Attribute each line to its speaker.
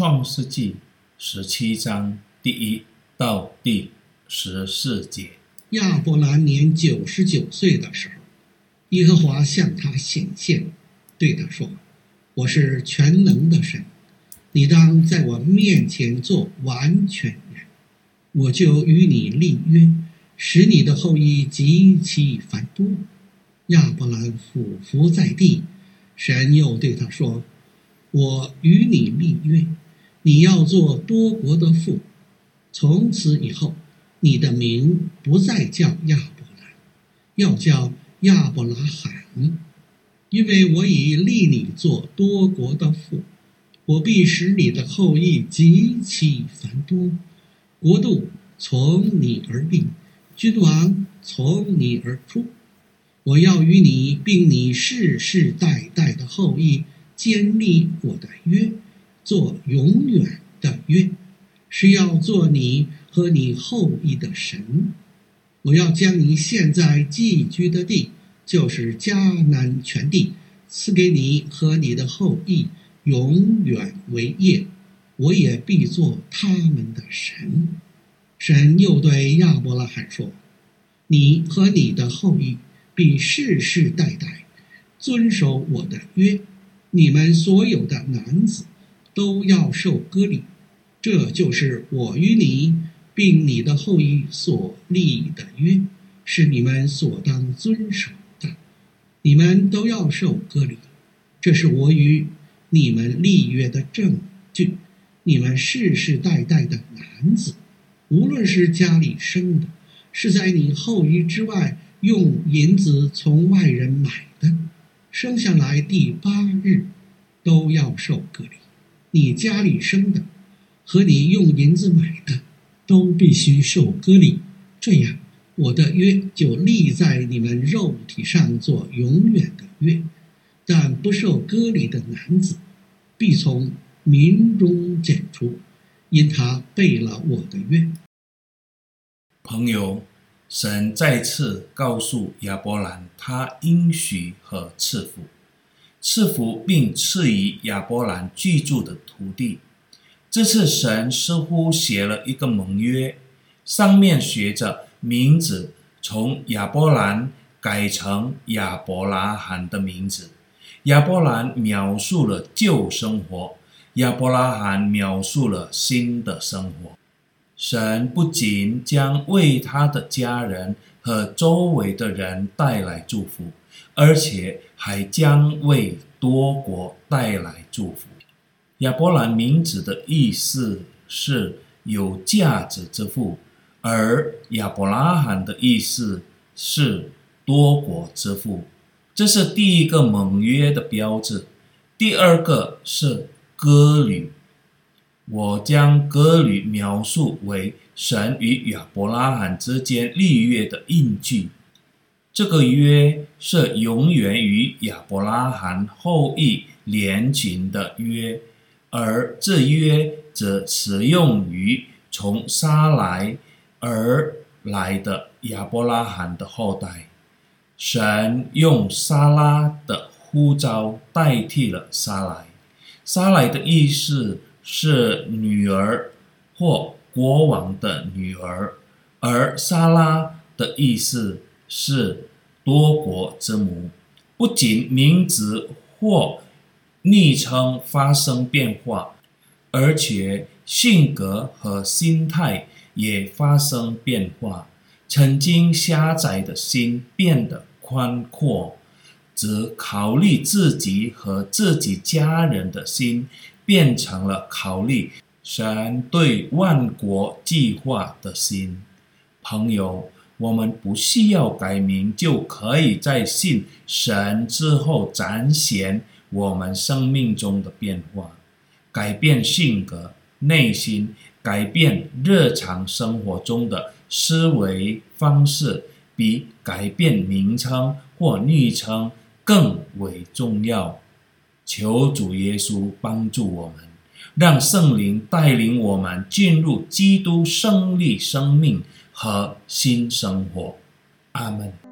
Speaker 1: 创世纪十七章第一到第十四节。
Speaker 2: 亚伯兰年九十九岁的时候，耶和华向他显现，对他说：“我是全能的神，你当在我面前做完全人，我就与你立约，使你的后裔极其繁多。”亚伯兰俯伏在地，神又对他说：“我与你立约。”你要做多国的父，从此以后，你的名不再叫亚伯兰，要叫亚伯拉罕，因为我已立你做多国的父，我必使你的后裔极其繁多，国度从你而立，君王从你而出，我要与你并你世世代代的后裔建立我的约。做永远的约，是要做你和你后裔的神。我要将你现在寄居的地，就是迦南全地，赐给你和你的后裔，永远为业。我也必做他们的神。神又对亚伯拉罕说：“你和你的后裔必世世代代遵守我的约。你们所有的男子。”都要受割礼，这就是我与你并你的后裔所立的约，是你们所当遵守的。你们都要受割礼，这是我与你们立约的证据。你们世世代代的男子，无论是家里生的，是在你后裔之外用银子从外人买的，生下来第八日，都要受割礼。你家里生的，和你用银子买的，都必须受割礼。这样，我的约就立在你们肉体上，做永远的约。但不受割礼的男子，必从民中剪除，因他背了我的约。
Speaker 1: 朋友，神再次告诉亚伯兰，他应许和赐福。赐福并赐予亚伯兰居住的土地。这次神似乎写了一个盟约，上面写着名字从亚伯兰改成亚伯拉罕的名字。亚伯兰描述了旧生活，亚伯拉罕描述了新的生活。神不仅将为他的家人和周围的人带来祝福。而且还将为多国带来祝福。亚伯兰名字的意思是有价值之父，而亚伯拉罕的意思是多国之父。这是第一个盟约的标志。第二个是割礼。我将割礼描述为神与亚伯拉罕之间立约的印记。这个约是永远与亚伯拉罕后裔连群的约，而这约则适用于从撒莱而来的亚伯拉罕的后代。神用撒拉的呼召代替了撒莱。撒莱的意思是女儿或国王的女儿，而撒拉的意思。是多国之母，不仅名字或昵称发生变化，而且性格和心态也发生变化。曾经狭窄的心变得宽阔，只考虑自己和自己家人的心变成了考虑神对万国计划的心。朋友。我们不需要改名，就可以在信神之后展现我们生命中的变化，改变性格、内心，改变日常生活中的思维方式，比改变名称或昵称更为重要。求主耶稣帮助我们，让圣灵带领我们进入基督胜利生命和新生活，阿门。